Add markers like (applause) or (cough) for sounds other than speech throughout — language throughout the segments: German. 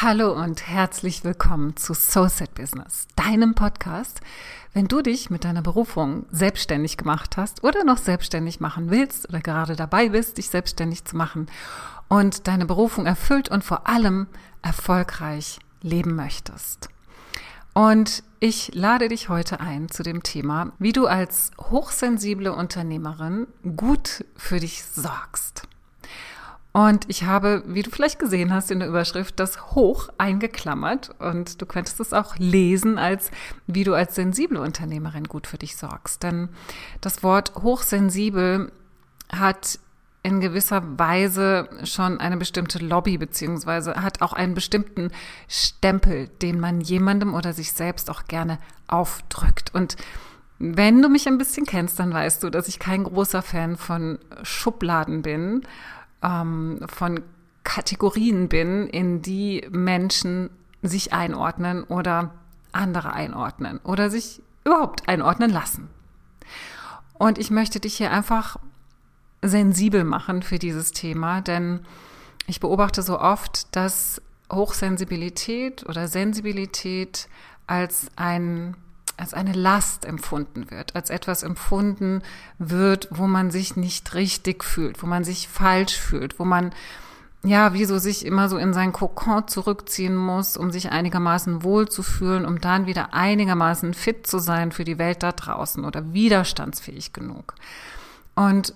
Hallo und herzlich willkommen zu Soulset Business, deinem Podcast, wenn du dich mit deiner Berufung selbstständig gemacht hast oder noch selbstständig machen willst oder gerade dabei bist, dich selbstständig zu machen und deine Berufung erfüllt und vor allem erfolgreich leben möchtest. Und ich lade dich heute ein zu dem Thema, wie du als hochsensible Unternehmerin gut für dich sorgst. Und ich habe, wie du vielleicht gesehen hast in der Überschrift, das hoch eingeklammert. Und du könntest es auch lesen als, wie du als sensible Unternehmerin gut für dich sorgst. Denn das Wort hochsensibel hat in gewisser Weise schon eine bestimmte Lobby beziehungsweise hat auch einen bestimmten Stempel, den man jemandem oder sich selbst auch gerne aufdrückt. Und wenn du mich ein bisschen kennst, dann weißt du, dass ich kein großer Fan von Schubladen bin ähm, von Kategorien bin, in die Menschen sich einordnen oder andere einordnen oder sich überhaupt einordnen lassen. Und ich möchte dich hier einfach sensibel machen für dieses Thema, denn ich beobachte so oft, dass Hochsensibilität oder Sensibilität als ein als eine Last empfunden wird, als etwas empfunden wird, wo man sich nicht richtig fühlt, wo man sich falsch fühlt, wo man ja, wie so sich immer so in sein Kokon zurückziehen muss, um sich einigermaßen wohl zu fühlen, um dann wieder einigermaßen fit zu sein für die Welt da draußen oder widerstandsfähig genug. Und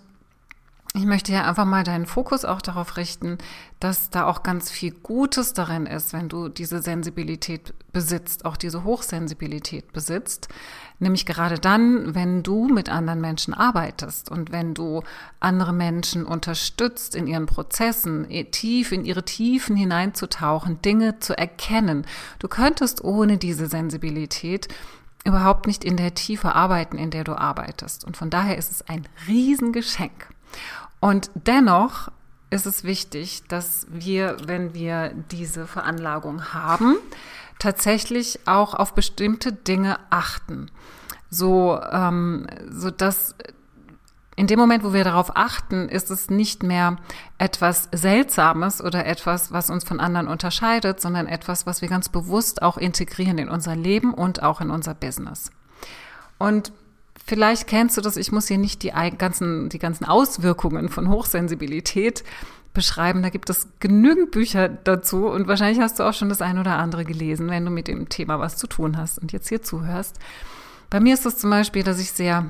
ich möchte ja einfach mal deinen Fokus auch darauf richten, dass da auch ganz viel Gutes darin ist, wenn du diese Sensibilität besitzt, auch diese Hochsensibilität besitzt. Nämlich gerade dann, wenn du mit anderen Menschen arbeitest und wenn du andere Menschen unterstützt in ihren Prozessen, tief in ihre Tiefen hineinzutauchen, Dinge zu erkennen. Du könntest ohne diese Sensibilität überhaupt nicht in der Tiefe arbeiten, in der du arbeitest. Und von daher ist es ein Riesengeschenk. Und dennoch ist es wichtig, dass wir, wenn wir diese Veranlagung haben, tatsächlich auch auf bestimmte Dinge achten. So, ähm, so dass in dem Moment, wo wir darauf achten, ist es nicht mehr etwas Seltsames oder etwas, was uns von anderen unterscheidet, sondern etwas, was wir ganz bewusst auch integrieren in unser Leben und auch in unser Business. Und Vielleicht kennst du das, ich muss hier nicht die ganzen, die ganzen Auswirkungen von Hochsensibilität beschreiben. Da gibt es genügend Bücher dazu und wahrscheinlich hast du auch schon das ein oder andere gelesen, wenn du mit dem Thema was zu tun hast und jetzt hier zuhörst. Bei mir ist es zum Beispiel, dass ich sehr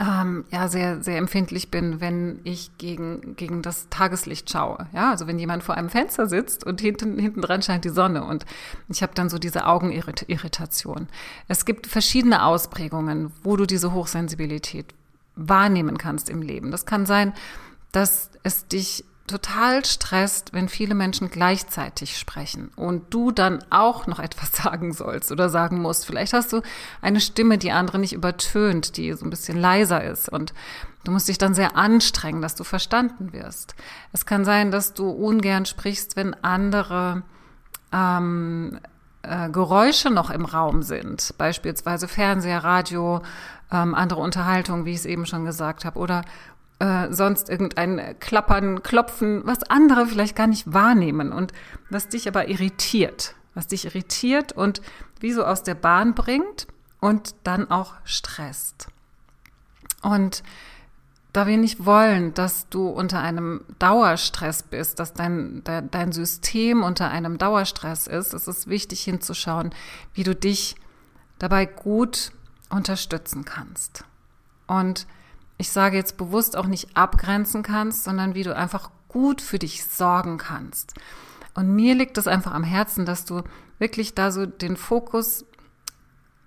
ähm, ja sehr sehr empfindlich bin, wenn ich gegen gegen das Tageslicht schaue. Ja, also wenn jemand vor einem Fenster sitzt und hinten hinten dran scheint die Sonne und ich habe dann so diese Augenirritation. Es gibt verschiedene Ausprägungen, wo du diese Hochsensibilität wahrnehmen kannst im Leben. Das kann sein, dass es dich total stresst, wenn viele Menschen gleichzeitig sprechen und du dann auch noch etwas (laughs) sagen sollst oder sagen musst. Vielleicht hast du eine Stimme, die andere nicht übertönt, die so ein bisschen leiser ist und du musst dich dann sehr anstrengen, dass du verstanden wirst. Es kann sein, dass du ungern sprichst, wenn andere ähm, äh, Geräusche noch im Raum sind, beispielsweise Fernseher, Radio, ähm, andere Unterhaltung, wie ich es eben schon gesagt habe, oder äh, sonst irgendein Klappern, Klopfen, was andere vielleicht gar nicht wahrnehmen und was dich aber irritiert, was dich irritiert und wie so aus der Bahn bringt und dann auch stresst. Und da wir nicht wollen, dass du unter einem Dauerstress bist, dass dein, dein System unter einem Dauerstress ist, ist es wichtig hinzuschauen, wie du dich dabei gut unterstützen kannst. Und ich sage jetzt bewusst auch nicht abgrenzen kannst, sondern wie du einfach gut für dich sorgen kannst. Und mir liegt es einfach am Herzen, dass du wirklich da so den Fokus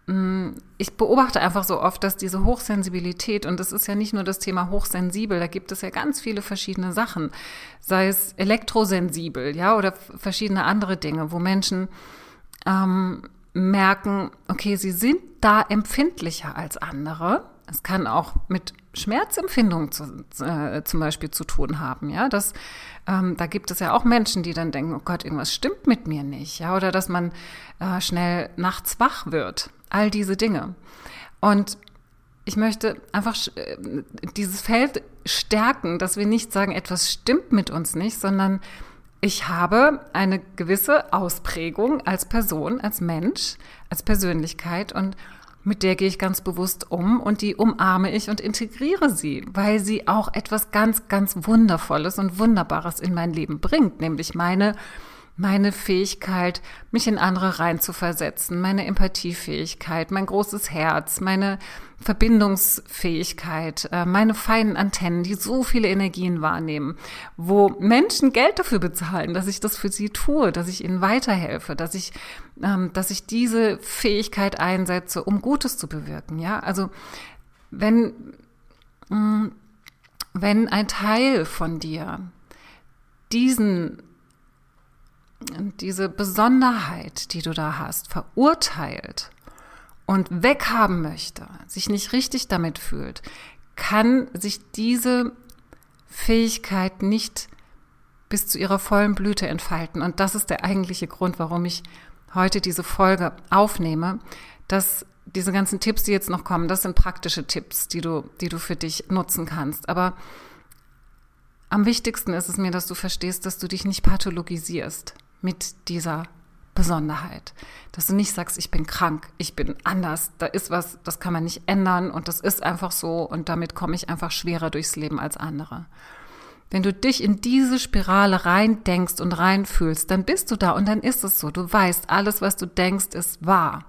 mm, ich beobachte einfach so oft, dass diese Hochsensibilität, und das ist ja nicht nur das Thema hochsensibel, da gibt es ja ganz viele verschiedene Sachen, sei es elektrosensibel, ja, oder verschiedene andere Dinge, wo Menschen ähm, merken, okay, sie sind da empfindlicher als andere. Es kann auch mit Schmerzempfindung zu, äh, zum Beispiel zu tun haben, ja, dass ähm, da gibt es ja auch Menschen, die dann denken, oh Gott, irgendwas stimmt mit mir nicht, ja, oder dass man äh, schnell nachts wach wird, all diese Dinge. Und ich möchte einfach äh, dieses Feld stärken, dass wir nicht sagen, etwas stimmt mit uns nicht, sondern ich habe eine gewisse Ausprägung als Person, als Mensch, als Persönlichkeit und mit der gehe ich ganz bewusst um und die umarme ich und integriere sie, weil sie auch etwas ganz, ganz Wundervolles und Wunderbares in mein Leben bringt, nämlich meine meine Fähigkeit, mich in andere reinzuversetzen, meine Empathiefähigkeit, mein großes Herz, meine Verbindungsfähigkeit, äh, meine feinen Antennen, die so viele Energien wahrnehmen, wo Menschen Geld dafür bezahlen, dass ich das für sie tue, dass ich ihnen weiterhelfe, dass ich, ähm, dass ich diese Fähigkeit einsetze, um Gutes zu bewirken. Ja, also wenn, mm, wenn ein Teil von dir diesen diese Besonderheit, die du da hast, verurteilt und weghaben möchte, sich nicht richtig damit fühlt, kann sich diese Fähigkeit nicht bis zu ihrer vollen Blüte entfalten. Und das ist der eigentliche Grund, warum ich heute diese Folge aufnehme, dass diese ganzen Tipps, die jetzt noch kommen, das sind praktische Tipps, die du, die du für dich nutzen kannst. Aber am wichtigsten ist es mir, dass du verstehst, dass du dich nicht pathologisierst mit dieser Besonderheit. Dass du nicht sagst, ich bin krank, ich bin anders, da ist was, das kann man nicht ändern und das ist einfach so und damit komme ich einfach schwerer durchs Leben als andere. Wenn du dich in diese Spirale rein denkst und reinfühlst, dann bist du da und dann ist es so. Du weißt, alles, was du denkst, ist wahr.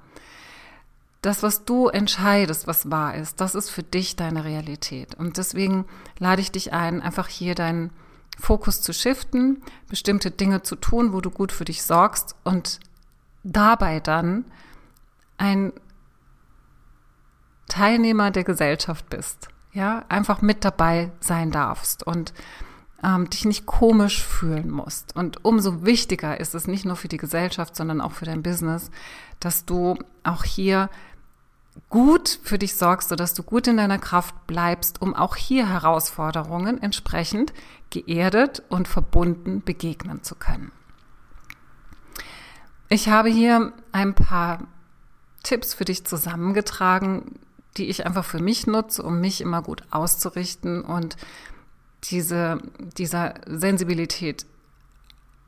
Das, was du entscheidest, was wahr ist, das ist für dich deine Realität. Und deswegen lade ich dich ein, einfach hier deinen Fokus zu shiften, bestimmte Dinge zu tun, wo du gut für dich sorgst und dabei dann ein Teilnehmer der Gesellschaft bist. Ja, einfach mit dabei sein darfst und ähm, dich nicht komisch fühlen musst. Und umso wichtiger ist es nicht nur für die Gesellschaft, sondern auch für dein Business, dass du auch hier gut für dich sorgst, sodass du gut in deiner Kraft bleibst, um auch hier Herausforderungen entsprechend geerdet und verbunden begegnen zu können. Ich habe hier ein paar Tipps für dich zusammengetragen, die ich einfach für mich nutze, um mich immer gut auszurichten und diese, dieser Sensibilität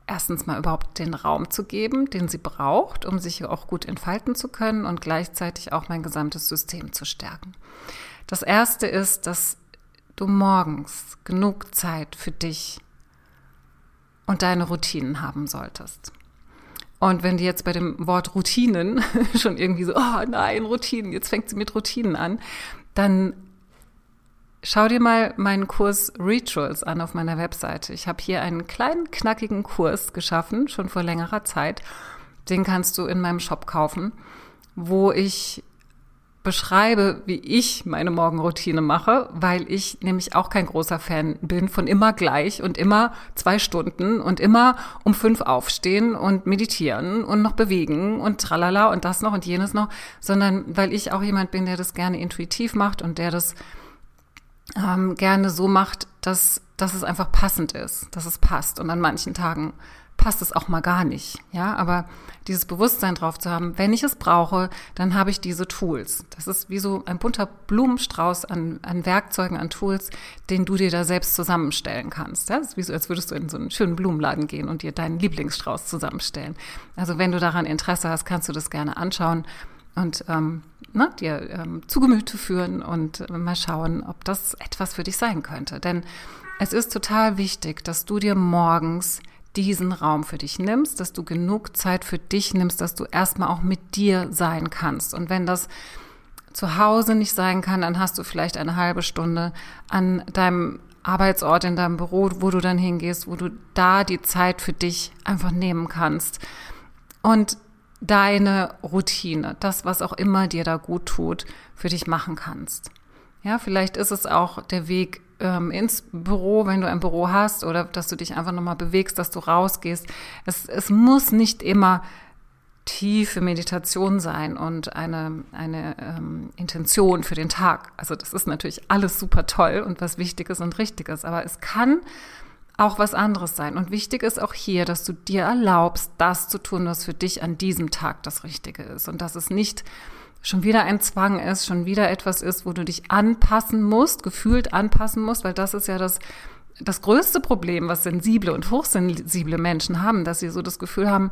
erstens mal überhaupt den Raum zu geben, den sie braucht, um sich auch gut entfalten zu können und gleichzeitig auch mein gesamtes System zu stärken. Das erste ist, dass du morgens genug Zeit für dich und deine Routinen haben solltest. Und wenn du jetzt bei dem Wort Routinen (laughs) schon irgendwie so, oh nein, Routinen, jetzt fängt sie mit Routinen an, dann Schau dir mal meinen Kurs Rituals an auf meiner Webseite. Ich habe hier einen kleinen, knackigen Kurs geschaffen, schon vor längerer Zeit. Den kannst du in meinem Shop kaufen, wo ich beschreibe, wie ich meine Morgenroutine mache, weil ich nämlich auch kein großer Fan bin von immer gleich und immer zwei Stunden und immer um fünf aufstehen und meditieren und noch bewegen und tralala und das noch und jenes noch, sondern weil ich auch jemand bin, der das gerne intuitiv macht und der das ähm, gerne so macht, dass, dass es einfach passend ist, dass es passt. Und an manchen Tagen passt es auch mal gar nicht. Ja, aber dieses Bewusstsein drauf zu haben, wenn ich es brauche, dann habe ich diese Tools. Das ist wie so ein bunter Blumenstrauß an, an Werkzeugen, an Tools, den du dir da selbst zusammenstellen kannst. Ja, das ist wie so, als würdest du in so einen schönen Blumenladen gehen und dir deinen Lieblingsstrauß zusammenstellen. Also wenn du daran Interesse hast, kannst du das gerne anschauen und ähm, ne, dir ähm, zu Gemüte führen und äh, mal schauen, ob das etwas für dich sein könnte. Denn es ist total wichtig, dass du dir morgens diesen Raum für dich nimmst, dass du genug Zeit für dich nimmst, dass du erstmal auch mit dir sein kannst. Und wenn das zu Hause nicht sein kann, dann hast du vielleicht eine halbe Stunde an deinem Arbeitsort, in deinem Büro, wo du dann hingehst, wo du da die Zeit für dich einfach nehmen kannst. Und deine Routine, das, was auch immer dir da gut tut, für dich machen kannst. Ja, vielleicht ist es auch der Weg ähm, ins Büro, wenn du ein Büro hast, oder dass du dich einfach nochmal bewegst, dass du rausgehst. Es, es muss nicht immer tiefe Meditation sein und eine, eine ähm, Intention für den Tag. Also das ist natürlich alles super toll und was Wichtiges und Richtiges, aber es kann auch was anderes sein. Und wichtig ist auch hier, dass du dir erlaubst, das zu tun, was für dich an diesem Tag das Richtige ist. Und dass es nicht schon wieder ein Zwang ist, schon wieder etwas ist, wo du dich anpassen musst, gefühlt anpassen musst, weil das ist ja das das größte Problem, was sensible und hochsensible Menschen haben, dass sie so das Gefühl haben,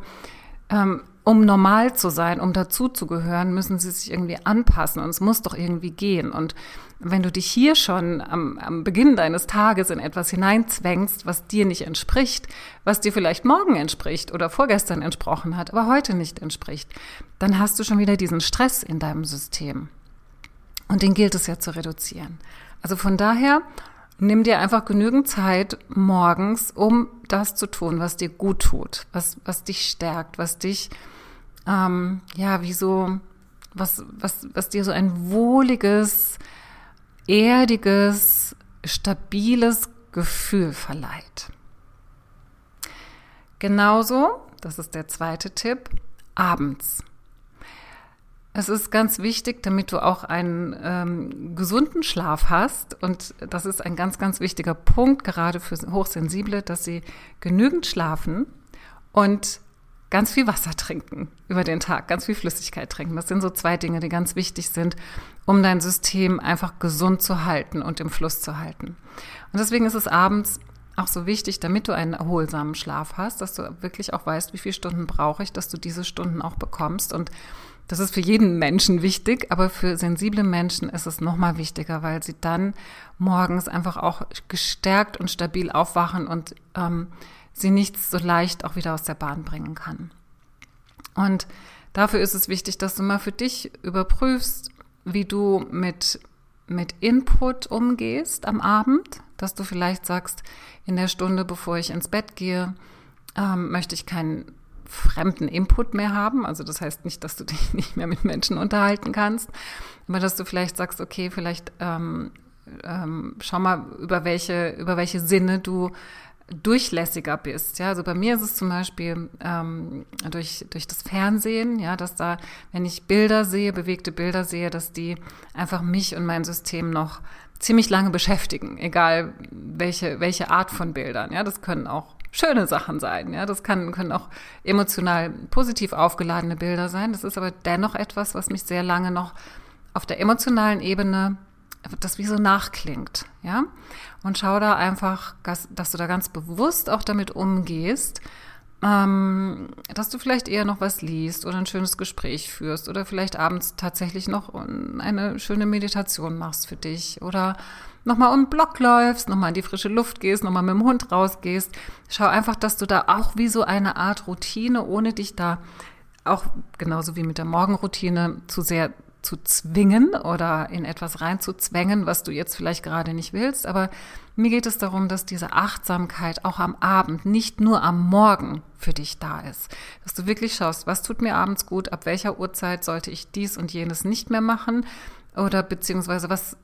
ähm, um normal zu sein, um dazuzugehören, müssen sie sich irgendwie anpassen und es muss doch irgendwie gehen. Und wenn du dich hier schon am, am Beginn deines Tages in etwas hineinzwängst, was dir nicht entspricht, was dir vielleicht morgen entspricht oder vorgestern entsprochen hat, aber heute nicht entspricht, dann hast du schon wieder diesen Stress in deinem System. Und den gilt es ja zu reduzieren. Also von daher, nimm dir einfach genügend Zeit morgens, um das zu tun, was dir gut tut, was, was dich stärkt, was dich ähm, ja, wie so, was, was, was dir so ein wohliges, erdiges, stabiles Gefühl verleiht. Genauso, das ist der zweite Tipp, abends. Es ist ganz wichtig, damit du auch einen ähm, gesunden Schlaf hast. Und das ist ein ganz, ganz wichtiger Punkt, gerade für Hochsensible, dass sie genügend schlafen und ganz viel Wasser trinken über den Tag, ganz viel Flüssigkeit trinken. Das sind so zwei Dinge, die ganz wichtig sind, um dein System einfach gesund zu halten und im Fluss zu halten. Und deswegen ist es abends auch so wichtig, damit du einen erholsamen Schlaf hast, dass du wirklich auch weißt, wie viele Stunden brauche ich, dass du diese Stunden auch bekommst. Und das ist für jeden Menschen wichtig, aber für sensible Menschen ist es nochmal wichtiger, weil sie dann morgens einfach auch gestärkt und stabil aufwachen und ähm, sie nichts so leicht auch wieder aus der Bahn bringen kann. Und dafür ist es wichtig, dass du mal für dich überprüfst, wie du mit, mit Input umgehst am Abend, dass du vielleicht sagst, in der Stunde, bevor ich ins Bett gehe, ähm, möchte ich keinen fremden Input mehr haben. Also das heißt nicht, dass du dich (laughs) nicht mehr mit Menschen unterhalten kannst, aber dass du vielleicht sagst, okay, vielleicht ähm, ähm, schau mal, über welche, über welche Sinne du durchlässiger bist. Ja, also bei mir ist es zum Beispiel ähm, durch, durch das Fernsehen, ja, dass da, wenn ich Bilder sehe, bewegte Bilder sehe, dass die einfach mich und mein System noch ziemlich lange beschäftigen, egal welche, welche Art von Bildern. Ja, das können auch schöne Sachen sein. Ja, das kann, können auch emotional positiv aufgeladene Bilder sein. Das ist aber dennoch etwas, was mich sehr lange noch auf der emotionalen Ebene das wie so nachklingt, ja. Und schau da einfach, dass du da ganz bewusst auch damit umgehst, ähm, dass du vielleicht eher noch was liest oder ein schönes Gespräch führst oder vielleicht abends tatsächlich noch eine schöne Meditation machst für dich oder nochmal um den Block läufst, nochmal in die frische Luft gehst, nochmal mit dem Hund rausgehst. Schau einfach, dass du da auch wie so eine Art Routine, ohne dich da auch genauso wie mit der Morgenroutine zu sehr zu zwingen oder in etwas reinzuzwängen, was du jetzt vielleicht gerade nicht willst. Aber mir geht es darum, dass diese Achtsamkeit auch am Abend, nicht nur am Morgen für dich da ist. Dass du wirklich schaust, was tut mir abends gut, ab welcher Uhrzeit sollte ich dies und jenes nicht mehr machen oder beziehungsweise was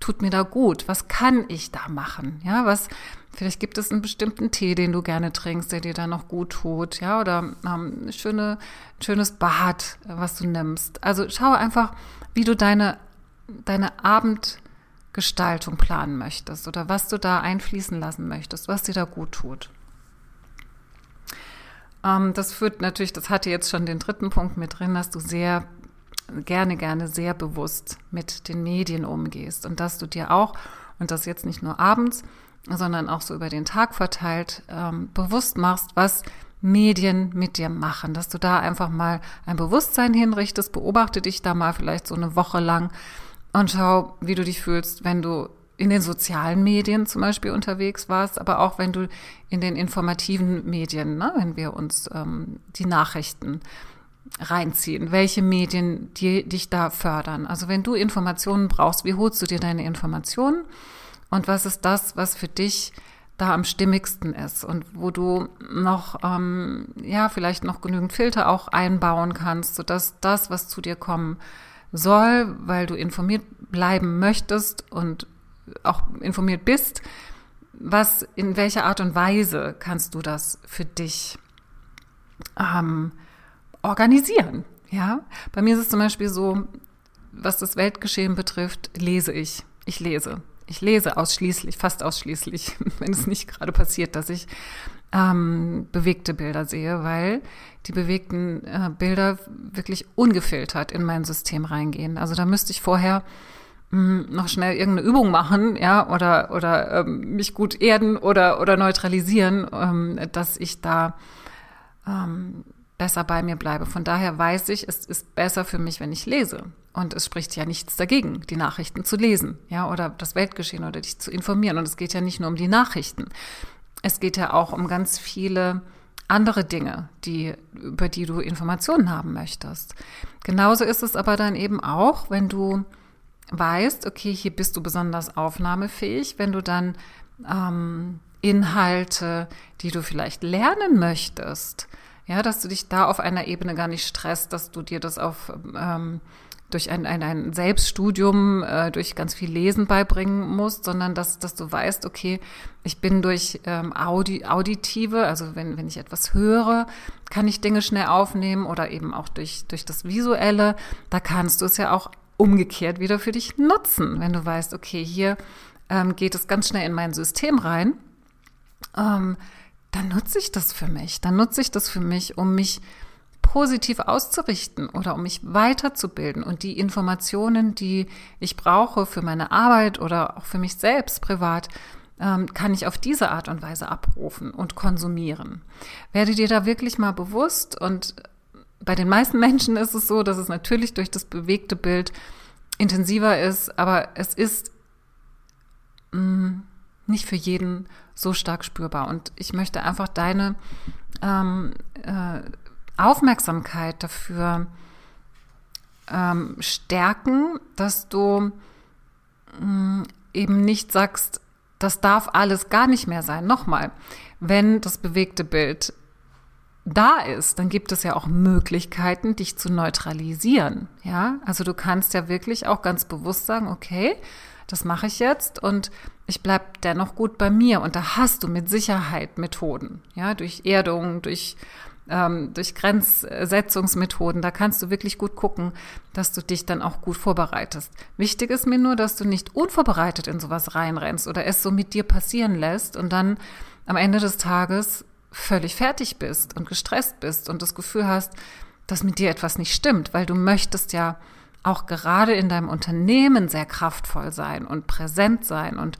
tut mir da gut? Was kann ich da machen? Ja, was, vielleicht gibt es einen bestimmten Tee, den du gerne trinkst, der dir da noch gut tut, ja, oder ähm, schöne, schönes Bad, was du nimmst. Also schau einfach, wie du deine, deine Abendgestaltung planen möchtest oder was du da einfließen lassen möchtest, was dir da gut tut. Ähm, das führt natürlich, das hatte jetzt schon den dritten Punkt mit drin, dass du sehr gerne, gerne sehr bewusst mit den Medien umgehst und dass du dir auch, und das jetzt nicht nur abends, sondern auch so über den Tag verteilt, ähm, bewusst machst, was Medien mit dir machen, dass du da einfach mal ein Bewusstsein hinrichtest, beobachte dich da mal vielleicht so eine Woche lang und schau, wie du dich fühlst, wenn du in den sozialen Medien zum Beispiel unterwegs warst, aber auch wenn du in den informativen Medien, ne, wenn wir uns ähm, die Nachrichten reinziehen, welche Medien die, dich da fördern. Also wenn du Informationen brauchst, wie holst du dir deine Informationen und was ist das, was für dich da am stimmigsten ist und wo du noch, ähm, ja, vielleicht noch genügend Filter auch einbauen kannst, sodass das, was zu dir kommen soll, weil du informiert bleiben möchtest und auch informiert bist, was, in welcher Art und Weise kannst du das für dich ähm, organisieren. Ja, bei mir ist es zum Beispiel so, was das Weltgeschehen betrifft, lese ich. Ich lese. Ich lese ausschließlich, fast ausschließlich, (laughs) wenn es nicht gerade passiert, dass ich ähm, bewegte Bilder sehe, weil die bewegten äh, Bilder wirklich ungefiltert in mein System reingehen. Also da müsste ich vorher hm, noch schnell irgendeine Übung machen, ja, oder, oder ähm, mich gut erden oder, oder neutralisieren, ähm, dass ich da ähm, besser bei mir bleibe. Von daher weiß ich, es ist besser für mich, wenn ich lese. Und es spricht ja nichts dagegen, die Nachrichten zu lesen, ja, oder das Weltgeschehen oder dich zu informieren. Und es geht ja nicht nur um die Nachrichten. Es geht ja auch um ganz viele andere Dinge, die, über die du Informationen haben möchtest. Genauso ist es aber dann eben auch, wenn du weißt, okay, hier bist du besonders aufnahmefähig, wenn du dann ähm, Inhalte, die du vielleicht lernen möchtest, ja, dass du dich da auf einer Ebene gar nicht stresst, dass du dir das auf ähm, durch ein, ein, ein Selbststudium, äh, durch ganz viel Lesen beibringen musst, sondern dass, dass du weißt, okay, ich bin durch ähm, Audi, Auditive, also wenn, wenn ich etwas höre, kann ich Dinge schnell aufnehmen oder eben auch durch, durch das Visuelle. Da kannst du es ja auch umgekehrt wieder für dich nutzen, wenn du weißt, okay, hier ähm, geht es ganz schnell in mein System rein. Ähm, dann nutze ich das für mich. Dann nutze ich das für mich, um mich positiv auszurichten oder um mich weiterzubilden und die Informationen, die ich brauche für meine Arbeit oder auch für mich selbst privat, ähm, kann ich auf diese Art und Weise abrufen und konsumieren. Werde dir da wirklich mal bewusst und bei den meisten (laughs) Menschen ist es so, dass es natürlich durch das bewegte Bild intensiver ist, aber es ist mh, mm, nicht für jeden so stark spürbar. Und ich möchte einfach deine ähm, äh, Aufmerksamkeit dafür ähm, stärken, dass du mh, mm, eben nicht sagst, das darf alles gar nicht mehr sein. Nochmal, wenn das bewegte Bild da ist, dann gibt es ja auch Möglichkeiten, dich zu neutralisieren. Ja, also du kannst ja wirklich auch ganz bewusst sagen, okay, das mache ich jetzt und ich bleib dennoch gut bei mir. Und da hast du mit Sicherheit Methoden, ja, durch Erdung, durch ähm, durch Grenzsetzungsmethoden. Da kannst du wirklich gut gucken, dass du dich dann auch gut vorbereitest. Wichtig ist mir nur, dass du nicht unvorbereitet in sowas reinrennst oder es so mit dir passieren lässt und dann am Ende des Tages völlig fertig bist und gestresst bist und das Gefühl hast, dass mit dir etwas nicht stimmt, weil du möchtest ja auch gerade in deinem Unternehmen sehr kraftvoll sein und präsent sein. Und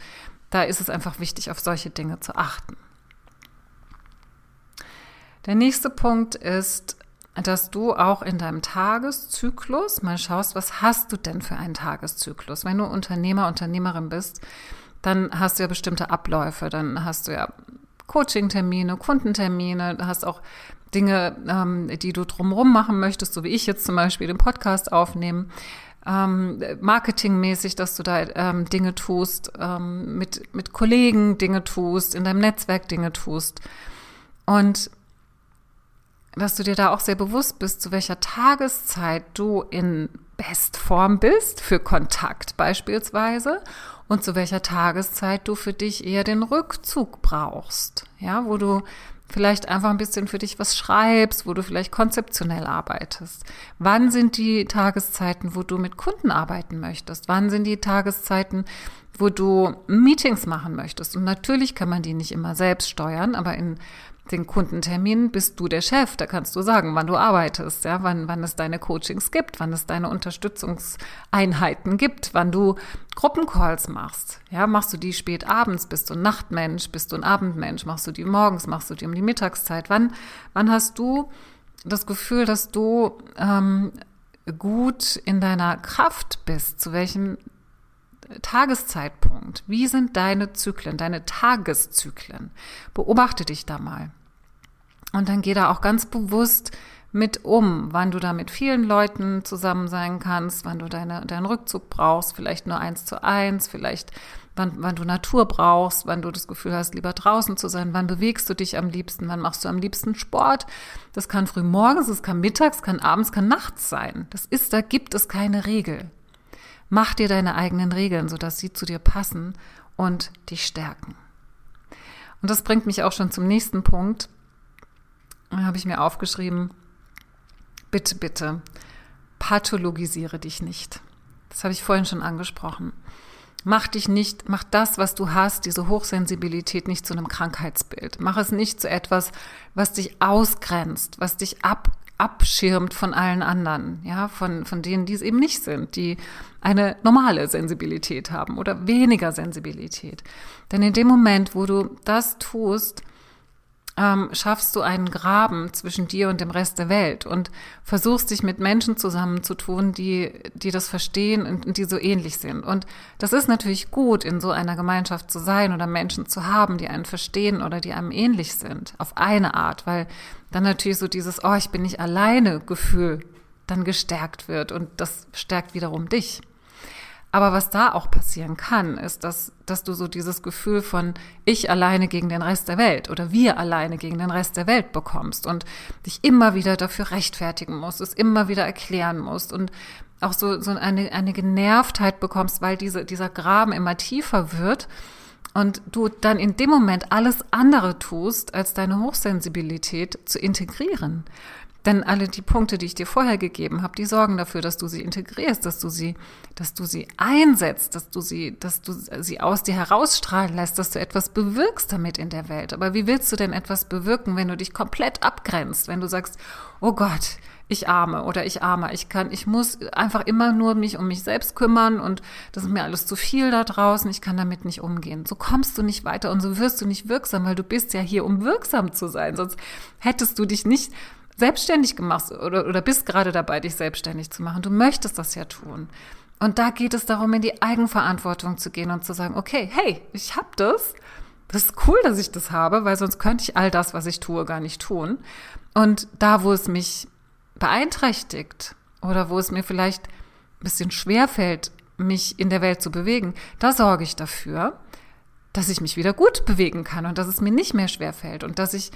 da ist es einfach wichtig, auf solche Dinge zu achten. Der nächste Punkt ist, dass du auch in deinem Tageszyklus mal schaust, was hast du denn für einen Tageszyklus? Wenn du Unternehmer, Unternehmerin bist, dann hast du ja bestimmte Abläufe, dann hast du ja Coaching-Termine, Kundentermine, du hast auch Dinge, ähm, die du drumherum machen möchtest, so wie ich jetzt zum Beispiel den Podcast aufnehmen. Ähm, marketingmäßig, dass du da ähm, Dinge tust, ähm, mit, mit Kollegen Dinge tust, in deinem Netzwerk Dinge tust. Und dass du dir da auch sehr bewusst bist, zu welcher Tageszeit du in Bestform bist, für Kontakt beispielsweise, und zu welcher Tageszeit du für dich eher den Rückzug brauchst, ja, wo du vielleicht einfach ein bisschen für dich was schreibst, wo du vielleicht konzeptionell arbeitest. Wann sind die Tageszeiten, wo du mit Kunden arbeiten möchtest? Wann sind die Tageszeiten, wo du Meetings machen möchtest? Und natürlich kann man die nicht immer selbst steuern, aber in den Kundentermin bist du der Chef. Da kannst du sagen, wann du arbeitest, ja, wann, wann es deine Coachings gibt, wann es deine Unterstützungseinheiten gibt, wann du Gruppencalls machst. Ja, machst du die spät abends? Bist du ein Nachtmensch? Bist du ein Abendmensch? Machst du die morgens? Machst du die um die Mittagszeit? Wann, wann hast du das Gefühl, dass du ähm, gut in deiner Kraft bist? Zu welchem Tageszeitpunkt? Wie sind deine Zyklen, deine Tageszyklen? Beobachte dich da mal. Und dann geh da auch ganz bewusst mit um, wann du da mit vielen Leuten zusammen sein kannst, wann du deine, deinen Rückzug brauchst, vielleicht nur eins zu eins, vielleicht wann, wann du Natur brauchst, wann du das Gefühl hast, lieber draußen zu sein, wann bewegst du dich am liebsten, wann machst du am liebsten Sport. Das kann früh morgens, es kann mittags, kann abends, kann nachts sein. Das ist, da gibt es keine Regel. Mach dir deine eigenen Regeln, sodass sie zu dir passen und dich stärken. Und das bringt mich auch schon zum nächsten Punkt. Da habe ich mir aufgeschrieben, bitte, bitte, pathologisiere dich nicht. Das habe ich vorhin schon angesprochen. Mach dich nicht, mach das, was du hast, diese Hochsensibilität nicht zu einem Krankheitsbild. Mach es nicht zu etwas, was dich ausgrenzt, was dich ab, abschirmt von allen anderen, ja, von, von denen, die es eben nicht sind, die eine normale Sensibilität haben oder weniger Sensibilität. Denn in dem Moment, wo du das tust, ähm, schaffst du einen Graben zwischen dir und dem Rest der Welt und versuchst dich mit Menschen zusammenzutun, die, die das verstehen und, und die so ähnlich sind. Und das ist natürlich gut, in so einer Gemeinschaft zu sein oder Menschen zu haben, die einen verstehen oder die einem ähnlich sind, auf eine Art, weil dann natürlich so dieses, oh, ich bin nicht alleine Gefühl dann gestärkt wird und das stärkt wiederum dich. Aber was da auch passieren kann, ist, dass, dass du so dieses Gefühl von ich alleine gegen den Rest der Welt oder wir alleine gegen den Rest der Welt bekommst und dich immer wieder dafür rechtfertigen musst, es immer wieder erklären musst und auch so, so eine, eine Genervtheit bekommst, weil diese, dieser Graben immer tiefer wird und du dann in dem Moment alles andere tust, als deine Hochsensibilität zu integrieren. Denn alle die Punkte, die ich dir vorher gegeben habe, die sorgen dafür, dass du sie integrierst, dass du sie, dass du sie einsetzt, dass du sie, dass du sie aus dir herausstrahlen lässt, dass du etwas bewirkst damit in der Welt. Aber wie willst du denn etwas bewirken, wenn du dich komplett abgrenzt, wenn du sagst, oh Gott, ich arme oder ich arme, ich kann, ich muss einfach immer nur mich um mich selbst kümmern und das ist mir alles zu viel da draußen, ich kann damit nicht umgehen. So kommst du nicht weiter und so wirst du nicht wirksam, weil du bist ja hier, um wirksam zu sein. Sonst hättest du dich nicht selbstständig gemacht oder, oder bist gerade dabei, dich selbstständig zu machen. Du möchtest das ja tun. Und da geht es darum, in die Eigenverantwortung zu gehen und zu sagen, okay, hey, ich habe das. Das ist cool, dass ich das habe, weil sonst könnte ich all das, was ich tue, gar nicht tun. Und da, wo es mich beeinträchtigt oder wo es mir vielleicht ein bisschen schwer fällt, mich in der Welt zu bewegen, da sorge ich dafür, dass ich mich wieder gut bewegen kann und dass es mir nicht mehr schwer fällt und dass ich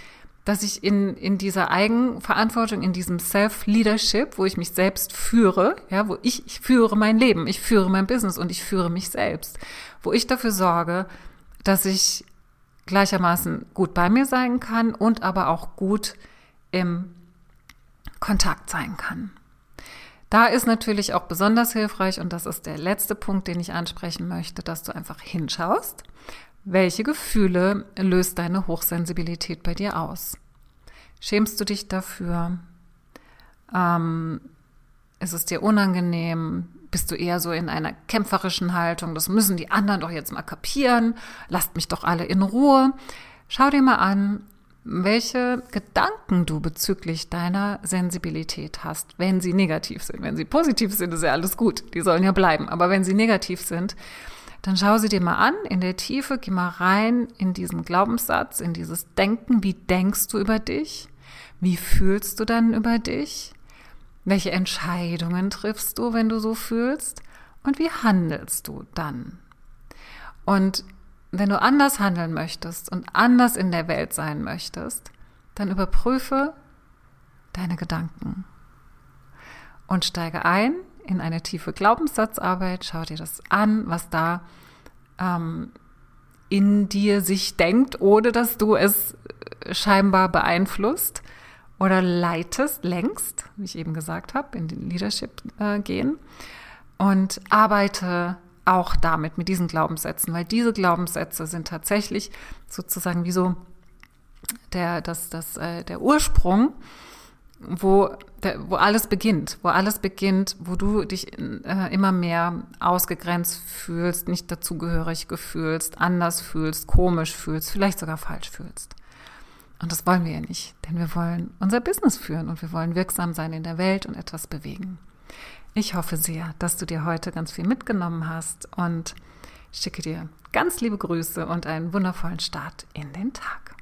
dass ich in, in dieser Eigenverantwortung, in diesem Self-Leadership, wo ich mich selbst führe, ja, wo ich, ich führe mein Leben, ich führe mein Business und ich führe mich selbst, wo ich dafür sorge, dass ich gleichermaßen gut bei mir sein kann und aber auch gut im Kontakt sein kann. Da ist natürlich auch besonders hilfreich, und das ist der letzte Punkt, den ich ansprechen möchte, dass du einfach hinschaust, welche Gefühle löst deine Hochsensibilität bei dir aus? Schämst du dich dafür? Ähm, ist es dir unangenehm? Bist du eher so in einer kämpferischen Haltung? Das müssen die anderen doch jetzt mal kapieren. Lasst mich doch alle in Ruhe. Schau dir mal an, welche Gedanken du bezüglich deiner Sensibilität hast, wenn sie negativ sind. Wenn sie positiv sind, ist ja alles gut. Die sollen ja bleiben. Aber wenn sie negativ sind, dann schau sie dir mal an in der Tiefe, geh mal rein in diesen Glaubenssatz, in dieses Denken. Wie denkst du über dich? Wie fühlst du dann über dich? Welche Entscheidungen triffst du, wenn du so fühlst? Und wie handelst du dann? Und wenn du anders handeln möchtest und anders in der Welt sein möchtest, dann überprüfe deine Gedanken und steige ein in eine tiefe Glaubenssatzarbeit, schau dir das an, was da ähm, in dir sich denkt, ohne dass du es scheinbar beeinflusst oder leitest, längst, wie ich eben gesagt habe, in den Leadership äh, gehen. Und arbeite auch damit, mit diesen Glaubenssätzen, weil diese Glaubenssätze sind tatsächlich sozusagen wie so der, das, das, äh, der Ursprung wo, wo alles beginnt, wo alles beginnt, wo du dich äh, immer mehr ausgegrenzt fühlst, nicht dazugehörig gefühlst, anders fühlst, komisch fühlst, vielleicht sogar falsch fühlst. Und das wollen wir ja nicht, denn wir wollen unser Business führen und wir wollen wirksam sein in der Welt und etwas bewegen. Ich hoffe sehr, dass du dir heute ganz viel mitgenommen hast und schicke dir ganz liebe Grüße und einen wundervollen Start in den Tag.